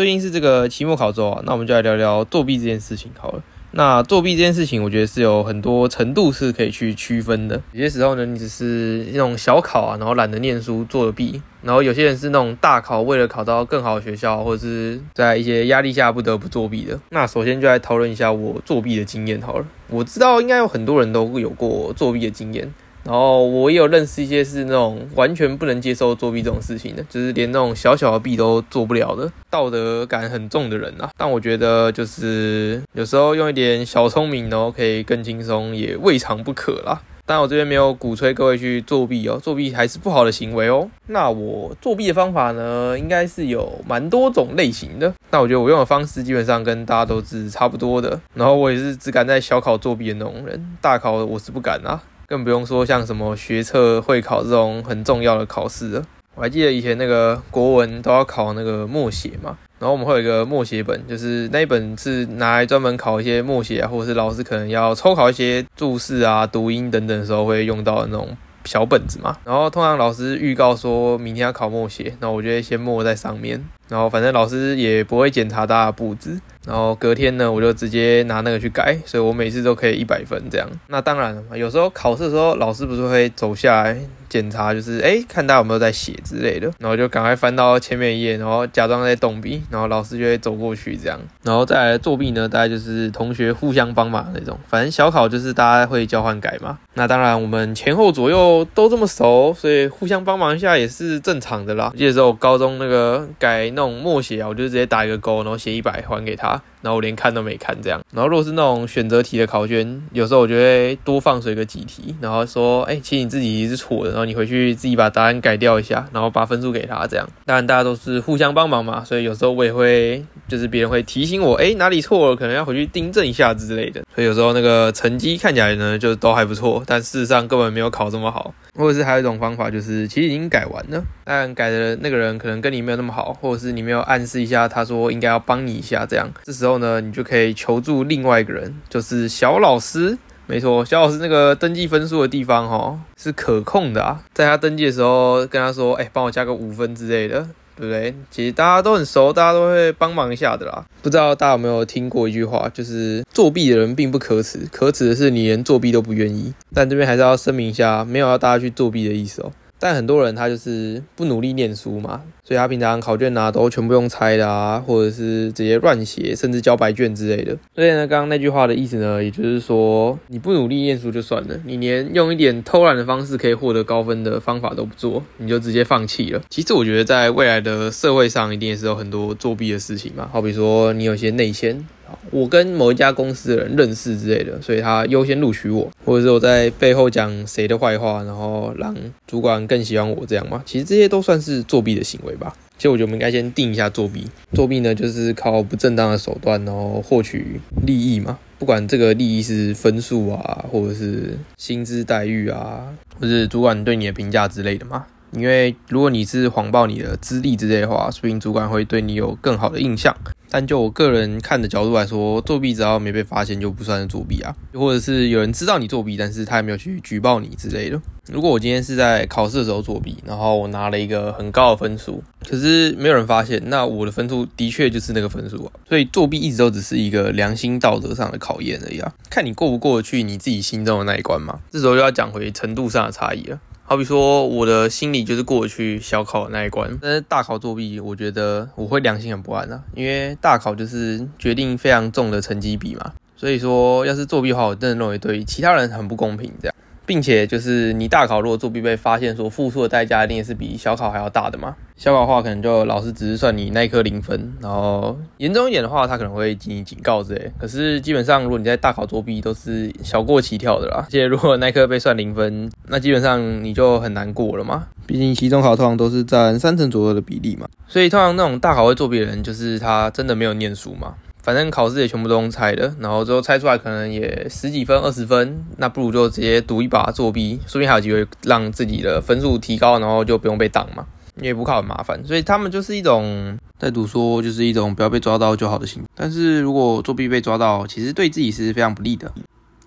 最近是这个期末考周啊，那我们就来聊聊作弊这件事情好了。那作弊这件事情，我觉得是有很多程度是可以去区分的。有些时候呢，你只是那种小考啊，然后懒得念书做了弊；然后有些人是那种大考，为了考到更好的学校，或者是在一些压力下不得不作弊的。那首先就来讨论一下我作弊的经验好了。我知道应该有很多人都有过作弊的经验。然后我也有认识一些是那种完全不能接受作弊这种事情的，就是连那种小小的弊都做不了的，道德感很重的人啊。但我觉得就是有时候用一点小聪明，然后可以更轻松，也未尝不可啦。但我这边没有鼓吹各位去作弊哦，作弊还是不好的行为哦。那我作弊的方法呢，应该是有蛮多种类型的。那我觉得我用的方式基本上跟大家都是差不多的。然后我也是只敢在小考作弊的那种人，大考我是不敢啊。更不用说像什么学测、会考这种很重要的考试了。我还记得以前那个国文都要考那个默写嘛，然后我们会有一个默写本，就是那一本是拿来专门考一些默写啊，或者是老师可能要抽考一些注释啊、读音等等的时候会用到的那种小本子嘛。然后通常老师预告说明天要考默写，那我就会先默在上面，然后反正老师也不会检查大家的步子。然后隔天呢，我就直接拿那个去改，所以我每次都可以一百分这样。那当然了嘛，有时候考试的时候，老师不是会走下来检查，就是哎，看大家有没有在写之类的。然后就赶快翻到前面一页，然后假装在动笔，然后老师就会走过去这样。然后再来作弊呢，大概就是同学互相帮忙那种。反正小考就是大家会交换改嘛。那当然我们前后左右都这么熟，所以互相帮忙一下也是正常的啦。记得时候高中那个改那种默写啊，我就直接打一个勾，然后写一百还给他。然后我连看都没看这样，然后如果是那种选择题的考卷，有时候我就会多放水个几题，然后说，哎，其实你自己是错的，然后你回去自己把答案改掉一下，然后把分数给他这样。当然大家都是互相帮忙嘛，所以有时候我也会，就是别人会提醒我，哎，哪里错了，可能要回去订正一下之类的。所以有时候那个成绩看起来呢，就都还不错，但事实上根本没有考这么好。或者是还有一种方法，就是其实已经改完了，但改的那个人可能跟你没有那么好，或者是你没有暗示一下，他说应该要帮你一下，这样，这时候呢，你就可以求助另外一个人，就是小老师。没错，小老师那个登记分数的地方，哈，是可控的啊。在他登记的时候，跟他说，哎，帮我加个五分之类的。对不对？其实大家都很熟，大家都会帮忙一下的啦。不知道大家有没有听过一句话，就是作弊的人并不可耻，可耻的是你连作弊都不愿意。但这边还是要声明一下，没有要大家去作弊的意思哦。但很多人他就是不努力念书嘛，所以他平常考卷啊都全部用猜的啊，或者是直接乱写，甚至交白卷之类的。所以呢，刚刚那句话的意思呢，也就是说你不努力念书就算了，你连用一点偷懒的方式可以获得高分的方法都不做，你就直接放弃了。其实我觉得在未来的社会上，一定也是有很多作弊的事情嘛，好比说你有些内线。我跟某一家公司的人认识之类的，所以他优先录取我，或者是我在背后讲谁的坏话，然后让主管更喜欢我这样嘛？其实这些都算是作弊的行为。吧其实我觉得我们应该先定一下作弊。作弊呢，就是靠不正当的手段，然后获取利益嘛。不管这个利益是分数啊，或者是薪资待遇啊，或是主管对你的评价之类的嘛。因为如果你是谎报你的资历之类的话，说不定主管会对你有更好的印象。但就我个人看的角度来说，作弊只要没被发现就不算是作弊啊，或者是有人知道你作弊，但是他也没有去举报你之类的。如果我今天是在考试的时候作弊，然后我拿了一个很高的分数，可是没有人发现，那我的分数的确就是那个分数啊。所以作弊一直都只是一个良心道德上的考验而已啊，看你过不过得去你自己心中的那一关嘛。这时候就要讲回程度上的差异了。好比说，我的心里就是过去小考那一关，但是大考作弊，我觉得我会良心很不安啊，因为大考就是决定非常重的成绩比嘛，所以说要是作弊的话，我真的认为对其他人很不公平这样。并且就是你大考如果作弊被发现，所付出的代价一定是比小考还要大的嘛。小考的话，可能就老师只是算你那一科零分，然后严重一点的话，他可能会给你警告之类。可是基本上，如果你在大考作弊，都是小过起跳的啦。而且如果那科被算零分，那基本上你就很难过了嘛。毕竟期中考通常都是占三成左右的比例嘛。所以通常那种大考会作弊的人，就是他真的没有念书嘛。反正考试也全部都用猜的，然后最后猜出来可能也十几分、二十分，那不如就直接赌一把作弊，说不定还有机会让自己的分数提高，然后就不用被挡嘛，因为补考很麻烦。所以他们就是一种在赌说，就是一种不要被抓到就好的心。但是如果作弊被抓到，其实对自己是非常不利的，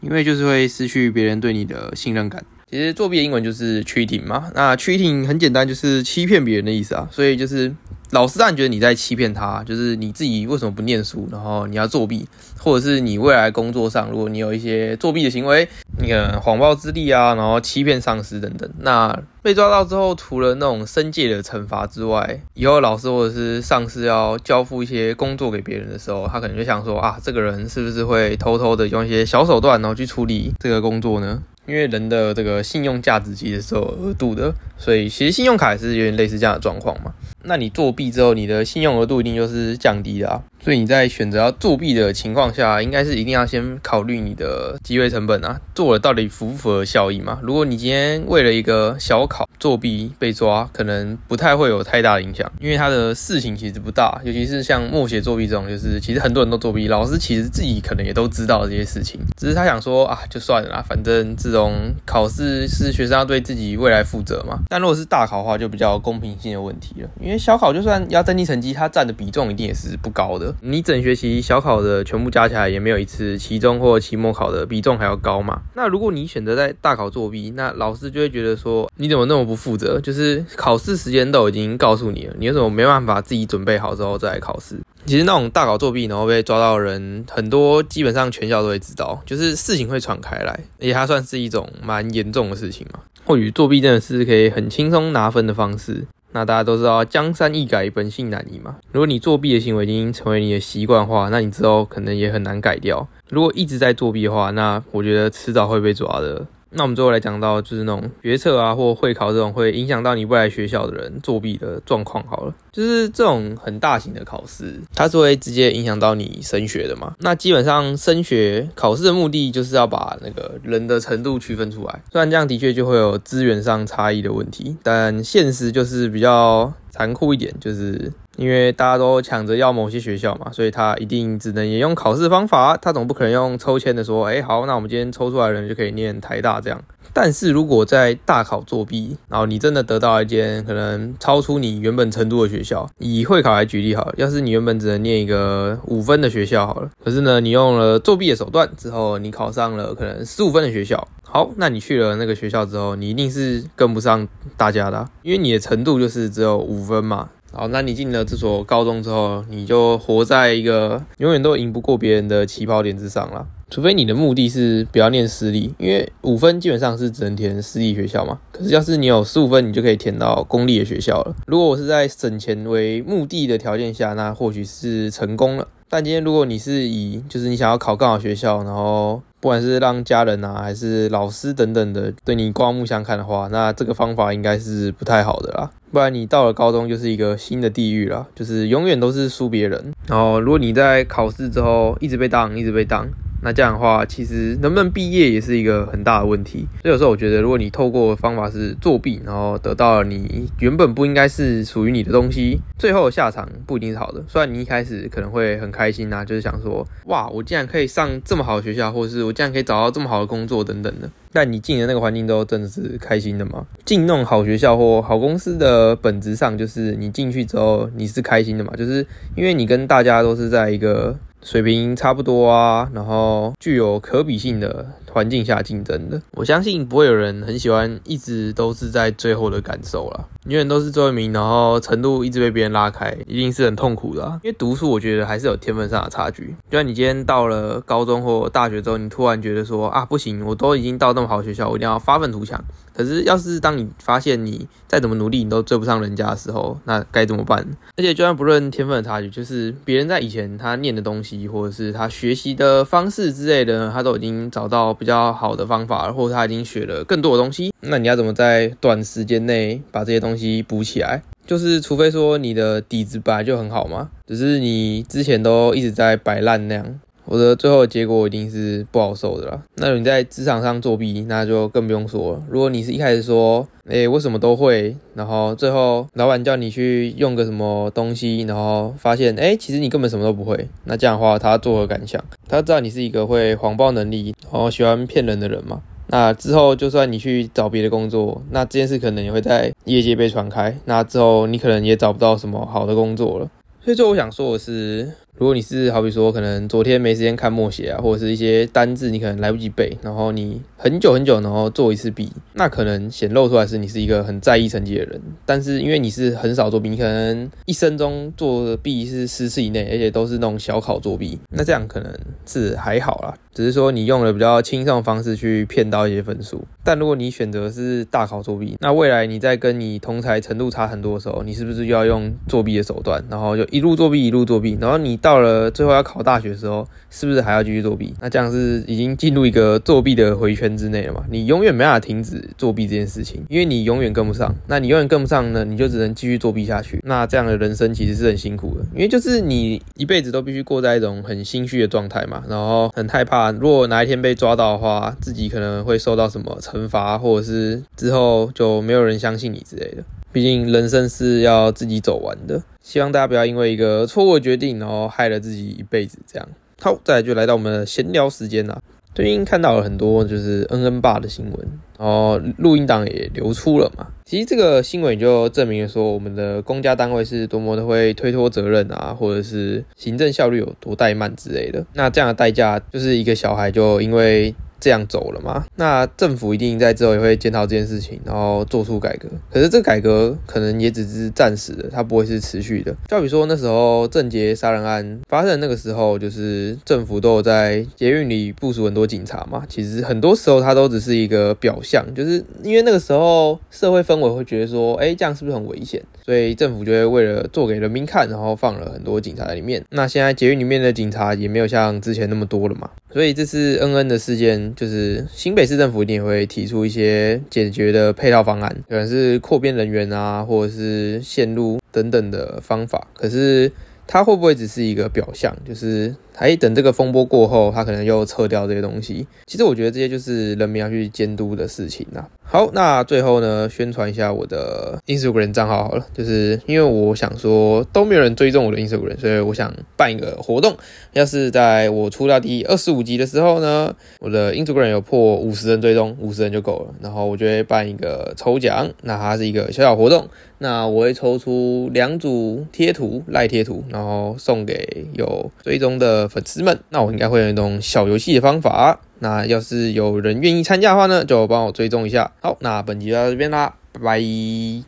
因为就是会失去别人对你的信任感。其实作弊的英文就是 cheating 嘛，那 cheating 很简单，就是欺骗别人的意思啊，所以就是。老师当然觉得你在欺骗他，就是你自己为什么不念书，然后你要作弊，或者是你未来工作上，如果你有一些作弊的行为，你可能谎报资历啊，然后欺骗上司等等，那被抓到之后，除了那种申诫的惩罚之外，以后老师或者是上司要交付一些工作给别人的时候，他可能就想说啊，这个人是不是会偷偷的用一些小手段，然后去处理这个工作呢？因为人的这个信用价值其实是有额度的，所以其实信用卡也是有点类似这样的状况嘛。那你作弊之后，你的信用额度一定就是降低的啊。所以你在选择要作弊的情况下，应该是一定要先考虑你的机会成本啊，做了到底符不符合效益嘛？如果你今天为了一个小考作弊被抓，可能不太会有太大的影响，因为它的事情其实不大。尤其是像默写作弊这种，就是其实很多人都作弊，老师其实自己可能也都知道这些事情，只是他想说啊，就算了啦，反正这种考试是学生要对自己未来负责嘛。但如果是大考的话，就比较公平性的问题了，因为小考就算要登记成绩，它占的比重一定也是不高的。你整学期小考的全部加起来，也没有一次期中或期末考的比重还要高嘛？那如果你选择在大考作弊，那老师就会觉得说，你怎么那么不负责？就是考试时间都已经告诉你了，你为什么没办法自己准备好之后再来考试？其实那种大搞作弊然后被抓到的人很多，基本上全校都会知道，就是事情会传开来，而且它算是一种蛮严重的事情嘛。或许作弊真的是可以很轻松拿分的方式。那大家都知道，江山易改，本性难移嘛。如果你作弊的行为已经成为你的习惯化，那你之后可能也很难改掉。如果一直在作弊的话，那我觉得迟早会被抓的。那我们最后来讲到，就是那种决策啊或会考这种会影响到你未来学校的人作弊的状况。好了，就是这种很大型的考试，它是会直接影响到你升学的嘛？那基本上升学考试的目的就是要把那个人的程度区分出来。虽然这样的确就会有资源上差异的问题，但现实就是比较残酷一点，就是。因为大家都抢着要某些学校嘛，所以他一定只能也用考试方法，他总不可能用抽签的说，哎，好，那我们今天抽出来的人就可以念台大这样。但是如果在大考作弊，然后你真的得到一间可能超出你原本程度的学校，以会考来举例好，了，要是你原本只能念一个五分的学校好了，可是呢，你用了作弊的手段之后，你考上了可能十五分的学校，好，那你去了那个学校之后，你一定是跟不上大家的，因为你的程度就是只有五分嘛。好，那你进了这所高中之后，你就活在一个永远都赢不过别人的起跑点之上了。除非你的目的是不要念私立，因为五分基本上是只能填私立学校嘛。可是要是你有十五分，你就可以填到公立的学校了。如果我是在省钱为目的的条件下，那或许是成功了。但今天如果你是以就是你想要考更好学校，然后不管是让家人啊还是老师等等的对你刮目相看的话，那这个方法应该是不太好的啦。不然你到了高中就是一个新的地狱啦，就是永远都是输别人。然后如果你在考试之后一直被当，一直被当。那这样的话，其实能不能毕业也是一个很大的问题。所以有时候我觉得，如果你透过方法是作弊，然后得到了你原本不应该是属于你的东西，最后的下场不一定是好的。虽然你一开始可能会很开心呐，就是想说，哇，我竟然可以上这么好的学校，或者是我竟然可以找到这么好的工作等等的。但你进的那个环境都真的是开心的吗？进那种好学校或好公司的本质上，就是你进去之后你是开心的嘛？就是因为你跟大家都是在一个。水平差不多啊，然后具有可比性的环境下竞争的，我相信不会有人很喜欢一直都是在最后的感受了。永远都是最后一名，然后程度一直被别人拉开，一定是很痛苦的。因为读书，我觉得还是有天分上的差距。就像你今天到了高中或大学之后，你突然觉得说啊，不行，我都已经到那么好学校，我一定要发愤图强。可是，要是当你发现你再怎么努力，你都追不上人家的时候，那该怎么办？而且，就算不论天分的差距，就是别人在以前他念的东西，或者是他学习的方式之类的，他都已经找到比较好的方法，或者他已经学了更多的东西。那你要怎么在短时间内把这些东西补起来？就是除非说你的底子本来就很好嘛，只是你之前都一直在摆烂那样，我的最后结果一定是不好受的啦。那你在职场上作弊，那就更不用说了。如果你是一开始说，哎，我什么都会，然后最后老板叫你去用个什么东西，然后发现，哎，其实你根本什么都不会，那这样的话，他作何感想？他知道你是一个会谎报能力，然后喜欢骗人的人嘛？那之后，就算你去找别的工作，那这件事可能也会在业界被传开。那之后，你可能也找不到什么好的工作了。所以，最后我想说的是。如果你是好比说，可能昨天没时间看默写啊，或者是一些单字你可能来不及背，然后你很久很久然后做一次弊，那可能显露出来是你是一个很在意成绩的人。但是因为你是很少作弊，你可能一生中做弊是十次以内，而且都是那种小考作弊，那这样可能是还好啦。只是说你用了比较轻松的方式去骗到一些分数。但如果你选择是大考作弊，那未来你在跟你同才程度差很多的时候，你是不是又要用作弊的手段，然后就一路作弊一路作弊，然后你到了最后要考大学的时候，是不是还要继续作弊？那这样是已经进入一个作弊的回圈之内了嘛？你永远没办法停止作弊这件事情，因为你永远跟不上。那你永远跟不上呢，你就只能继续作弊下去。那这样的人生其实是很辛苦的，因为就是你一辈子都必须过在一种很心虚的状态嘛，然后很害怕，如果哪一天被抓到的话，自己可能会受到什么惩罚，或者是之后就没有人相信你之类的。毕竟人生是要自己走完的，希望大家不要因为一个错误决定，然后害了自己一辈子。这样，好，再来就来到我们的闲聊时间啦。最近看到了很多就是恩恩爸的新闻，然后录音档也流出了嘛。其实这个新闻就证明了说，我们的公家单位是多么的会推脱责任啊，或者是行政效率有多怠慢之类的。那这样的代价就是一个小孩就因为。这样走了嘛？那政府一定在之后也会检讨这件事情，然后做出改革。可是这改革可能也只是暂时的，它不会是持续的。就比如说那时候郑捷杀人案发生的那个时候，就是政府都有在捷运里部署很多警察嘛。其实很多时候它都只是一个表象，就是因为那个时候社会氛围会觉得说，哎，这样是不是很危险？所以政府就会为了做给人民看，然后放了很多警察在里面。那现在捷运里面的警察也没有像之前那么多了嘛。所以这次恩恩的事件，就是新北市政府一定会提出一些解决的配套方案，可能是扩编人员啊，或者是线路等等的方法。可是它会不会只是一个表象？就是。哎，等这个风波过后，他可能又撤掉这些东西。其实我觉得这些就是人民要去监督的事情呐。好，那最后呢，宣传一下我的 Instagram 账号好了，就是因为我想说都没有人追踪我的 Instagram，所以我想办一个活动。要是在我出到第二十五集的时候呢，我的 Instagram 有破五十人追踪，五十人就够了，然后我就会办一个抽奖。那它是一个小小活动，那我会抽出两组贴图赖贴图，然后送给有追踪的。粉丝们，那我应该会用一种小游戏的方法。那要是有人愿意参加的话呢，就帮我追踪一下。好，那本集就到这边啦，拜拜。